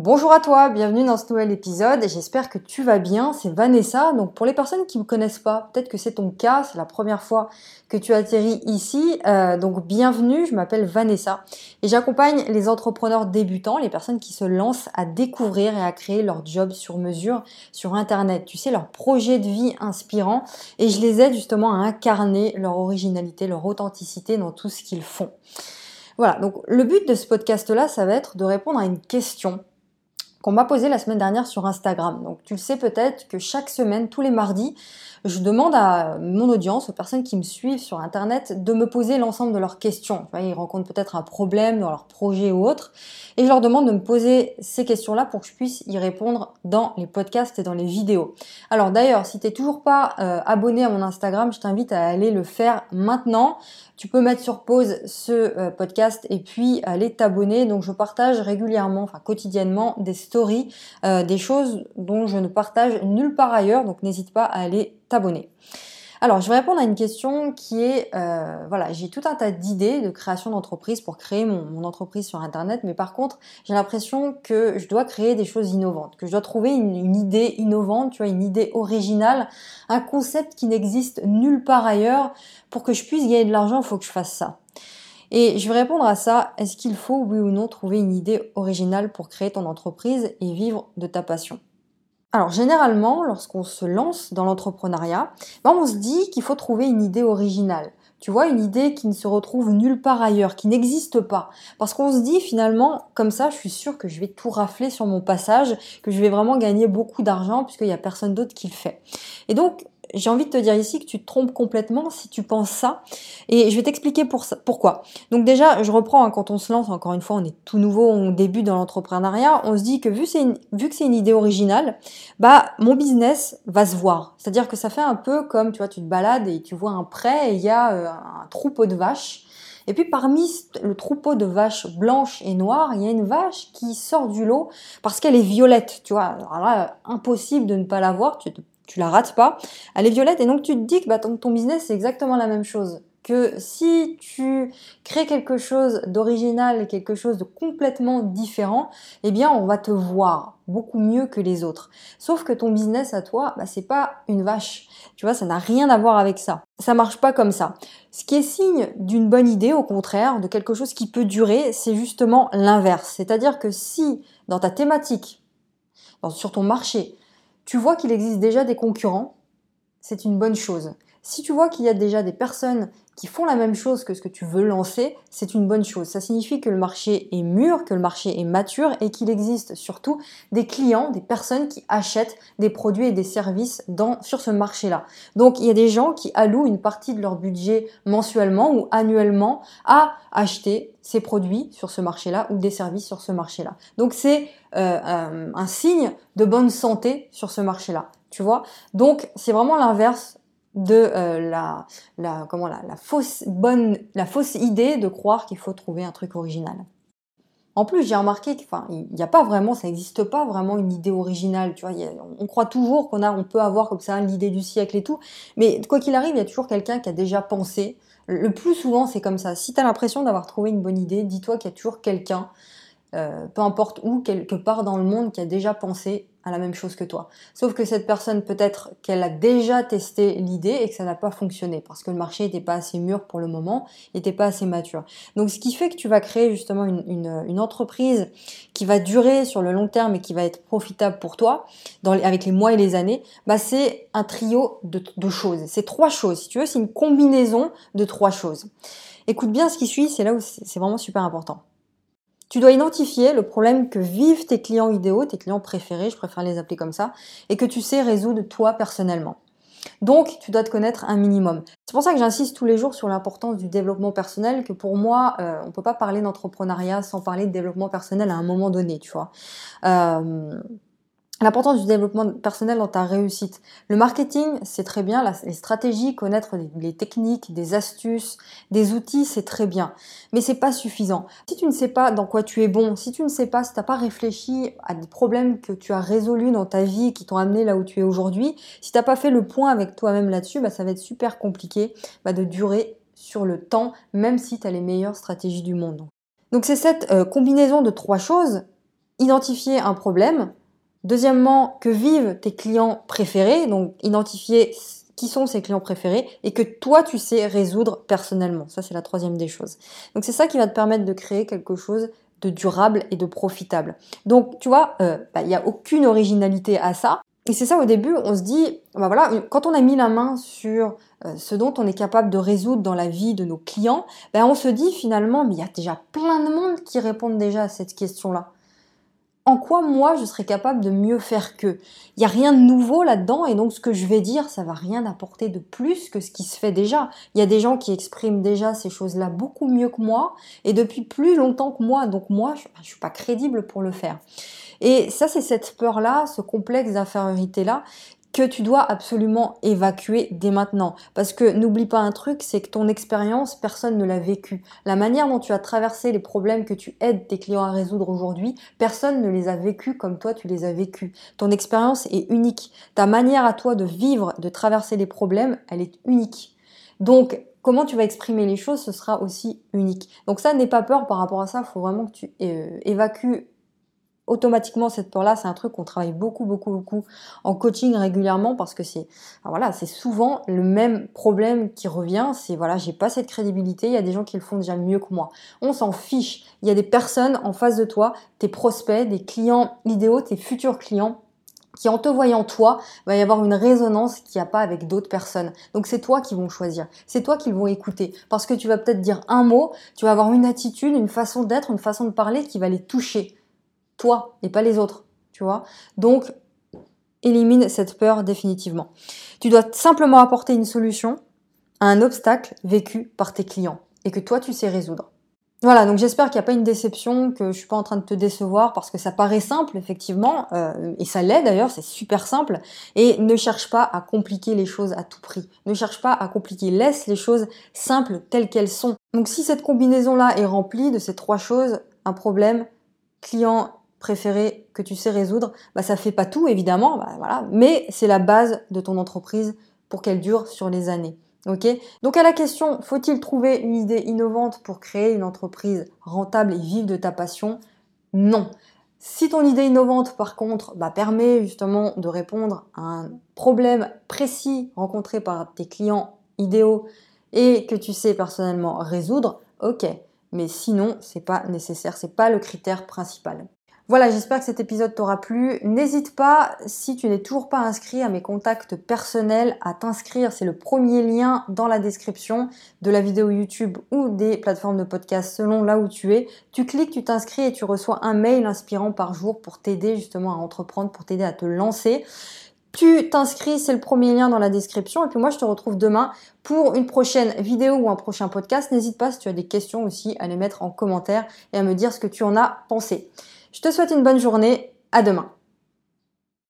Bonjour à toi, bienvenue dans ce nouvel épisode j'espère que tu vas bien. C'est Vanessa. Donc pour les personnes qui ne me connaissent pas, peut-être que c'est ton cas, c'est la première fois que tu atterris ici. Euh, donc bienvenue, je m'appelle Vanessa et j'accompagne les entrepreneurs débutants, les personnes qui se lancent à découvrir et à créer leur job sur mesure sur Internet. Tu sais, leur projet de vie inspirant et je les aide justement à incarner leur originalité, leur authenticité dans tout ce qu'ils font. Voilà, donc le but de ce podcast-là, ça va être de répondre à une question qu'on m'a posé la semaine dernière sur Instagram. Donc tu le sais peut-être que chaque semaine, tous les mardis, je demande à mon audience, aux personnes qui me suivent sur Internet, de me poser l'ensemble de leurs questions. Ils rencontrent peut-être un problème dans leur projet ou autre, et je leur demande de me poser ces questions-là pour que je puisse y répondre dans les podcasts et dans les vidéos. Alors d'ailleurs, si tu n'es toujours pas euh, abonné à mon Instagram, je t'invite à aller le faire maintenant. Tu peux mettre sur pause ce euh, podcast et puis aller t'abonner. Donc je partage régulièrement, enfin quotidiennement, des euh, des choses dont je ne partage nulle part ailleurs. Donc n'hésite pas à aller t'abonner. Alors, je vais répondre à une question qui est, euh, voilà, j'ai tout un tas d'idées de création d'entreprise pour créer mon, entreprise sur Internet, mais par contre, j'ai l'impression que je dois créer des choses innovantes, que je dois trouver une, idée innovante, tu vois, une idée originale, un concept qui n'existe nulle part ailleurs. Pour que je puisse gagner de l'argent, il faut que je fasse ça. Et je vais répondre à ça, est-ce qu'il faut, oui ou non, trouver une idée originale pour créer ton entreprise et vivre de ta passion? Alors généralement, lorsqu'on se lance dans l'entrepreneuriat, ben, on se dit qu'il faut trouver une idée originale. Tu vois, une idée qui ne se retrouve nulle part ailleurs, qui n'existe pas. Parce qu'on se dit finalement, comme ça, je suis sûr que je vais tout rafler sur mon passage, que je vais vraiment gagner beaucoup d'argent puisqu'il n'y a personne d'autre qui le fait. Et donc, j'ai envie de te dire ici que tu te trompes complètement si tu penses ça. Et je vais t'expliquer pour ça, pourquoi. Donc déjà, je reprends, hein, quand on se lance, encore une fois, on est tout nouveau, on débute dans l'entrepreneuriat, on se dit que vu, que c'est une idée originale, bah mon business va se voir. C'est-à-dire que ça fait un peu comme, tu vois, tu te balades et tu vois un pré et il y a euh, un troupeau de vaches. Et puis parmi le troupeau de vaches blanches et noires, il y a une vache qui sort du lot parce qu'elle est violette, tu vois. Impossible de ne pas la voir, tu la rates pas. Elle est violette et donc tu te dis que bah, ton, business c'est exactement la même chose. Que si tu crées quelque chose d'original, quelque chose de complètement différent, eh bien on va te voir beaucoup mieux que les autres. Sauf que ton business à toi, bah, c'est pas une vache. Tu vois, ça n'a rien à voir avec ça. Ça marche pas comme ça. Ce qui est signe d'une bonne idée, au contraire, de quelque chose qui peut durer, c'est justement l'inverse. C'est-à-dire que si dans ta thématique, sur ton marché, tu vois qu'il existe déjà des concurrents, c'est une bonne chose. Si tu vois qu'il y a déjà des personnes qui font la même chose que ce que tu veux lancer, c'est une bonne chose. Ça signifie que le marché est mûr, que le marché est mature et qu'il existe surtout des clients, des personnes qui achètent des produits et des services sur ce marché-là. Donc il y a des gens qui allouent une partie de leur budget mensuellement ou annuellement à acheter ces produits sur ce marché-là ou des services sur ce marché-là. Donc c'est euh, un signe de bonne santé sur ce marché-là. Tu vois? Donc c'est vraiment l'inverse de euh, la, la, comment, la, fausse bonne, la fausse idée de croire qu'il faut trouver un truc original. En plus, j'ai remarqué qu'il n'y a pas vraiment, ça n'existe pas vraiment une idée originale. On croit toujours qu'on on peut avoir comme ça l'idée du siècle et tout, mais quoi qu'il arrive, il y a toujours quelqu'un qui a déjà pensé. Le plus souvent, c'est comme ça. Si tu as l'impression d'avoir trouvé une bonne idée, dis-toi qu'il y a toujours quelqu'un euh, peu importe où, quelque part dans le monde, qui a déjà pensé la même chose que toi. Sauf que cette personne, peut-être qu'elle a déjà testé l'idée et que ça n'a pas fonctionné parce que le marché n'était pas assez mûr pour le moment, n'était pas assez mature. Donc ce qui fait que tu vas créer justement une, entreprise qui va durer sur le long terme et qui va être profitable pour toi avec les mois et les années, bah c'est un trio de, de choses. C'est trois choses. Si tu veux, c'est une combinaison de trois choses. Écoute bien ce qui suit, c'est là où c'est vraiment super important. Tu dois identifier le problème que vivent tes clients idéaux, tes clients préférés, je préfère les appeler comme ça, et que tu sais résoudre toi personnellement. Donc, tu dois te connaître un minimum. C'est pour ça que j'insiste tous les jours sur l'importance du développement personnel, que pour moi, euh, on ne peut pas parler d'entrepreneuriat sans parler de développement personnel à un moment donné, tu vois. Euh, L'importance du développement personnel dans ta réussite. Le marketing, c'est très bien. Les stratégies, connaître les techniques, des astuces, des outils, c'est très bien. Mais c'est pas suffisant. Si tu ne sais pas dans quoi tu es bon, si tu ne sais pas, si tu n'as pas réfléchi à des problèmes que tu as résolus dans ta vie qui t'ont amené là où tu es aujourd'hui, si tu n'as pas fait le point avec toi-même là-dessus, bah, ça va être super compliqué bah, de durer sur le temps, même si tu as les meilleures stratégies du monde. Donc c'est cette euh, combinaison de trois choses identifier un problème. Deuxièmement, que vivent tes clients préférés, donc identifier qui sont ses clients préférés et que toi tu sais résoudre personnellement. Ça c'est la troisième des choses. Donc c'est ça qui va te permettre de créer quelque chose de durable et de profitable. Donc tu vois, euh, bah, il n'y a aucune originalité à ça. Et c'est ça au début, on se dit, bah voilà, quand on a mis la main sur euh, ce dont on est capable de résoudre dans la vie de nos clients, ben on se dit finalement, mais il y a déjà plein de monde qui répondent déjà à cette question-là en quoi moi je serais capable de mieux faire qu'eux. Il n'y a rien de nouveau là-dedans et donc ce que je vais dire, ça va rien apporter de plus que ce qui se fait déjà. Il y a des gens qui expriment déjà ces choses-là beaucoup mieux que moi et depuis plus longtemps que moi, donc moi je ne suis pas crédible pour le faire. Et ça, c'est cette peur-là, ce complexe d'infériorité-là tu dois absolument évacuer dès maintenant. Parce que n'oublie pas un truc, c'est que ton expérience, personne ne l'a vécu. La manière dont tu as traversé les problèmes que tu aides tes clients à résoudre aujourd'hui, personne ne les a vécus comme toi tu les as vécus. Ton expérience est unique. Ta manière à toi de vivre, de traverser les problèmes, elle est unique. Donc, comment tu vas exprimer les choses, ce sera aussi unique. Donc ça, n'aie pas peur par rapport à ça. Il faut vraiment que tu euh, évacues automatiquement cette peur-là, c'est un truc qu'on travaille beaucoup, beaucoup, beaucoup en coaching régulièrement parce que c'est, voilà, c'est souvent le même problème qui revient. C'est voilà, j'ai pas cette crédibilité. Il y a des gens qui le font déjà mieux que moi. On s'en fiche. Il y a des personnes en face de toi, tes prospects, des clients idéaux, tes futurs clients qui en te voyant toi, va y avoir une résonance qu'il n'y a pas avec d'autres personnes. Donc c'est toi qui vont choisir, c'est toi qui vont écouter. Parce que tu vas peut-être dire un mot, tu vas avoir une attitude, une façon d'être, une façon de parler qui va les toucher toi et pas les autres, tu vois. Donc, élimine cette peur définitivement. Tu dois simplement apporter une solution à un obstacle vécu par tes clients et que toi tu sais résoudre. Voilà, donc j'espère qu'il n'y a pas une déception, que je suis pas en train de te décevoir parce que ça paraît simple effectivement, euh, et ça l'est d'ailleurs, c'est super simple. Et ne cherche pas à compliquer les choses à tout prix. Ne cherche pas à compliquer, laisse les choses simples telles qu'elles sont. Donc si cette combinaison-là est remplie de ces trois choses, un problème, client préféré que tu sais résoudre, bah ça fait pas tout évidemment, bah mais c'est la base de ton entreprise pour qu'elle dure sur les années. Ok? Donc à la question, faut-il trouver une idée innovante pour créer une entreprise rentable et vive de ta passion? Non. Si ton idée innovante, par contre, bah, permet justement de répondre à un problème précis rencontré par tes clients idéaux et que tu sais personnellement résoudre, ok. Mais sinon, c'est pas nécessaire, c'est pas le critère principal. Voilà, j'espère que cet épisode t'aura plu. N'hésite pas, si tu n'es toujours pas inscrit à mes contacts personnels, à t'inscrire. C'est le premier lien dans la description de la vidéo YouTube ou des plateformes de podcast selon là où tu es. Tu cliques, tu t'inscris et tu reçois un mail inspirant par jour pour t'aider justement à entreprendre, pour t'aider à te lancer. Tu t'inscris, c'est le premier lien dans la description. Et puis moi, je te retrouve demain pour une prochaine vidéo ou un prochain podcast. N'hésite pas, si tu as des questions aussi, à les mettre en commentaire et à me dire ce que tu en as pensé. Je te souhaite une bonne journée. À demain.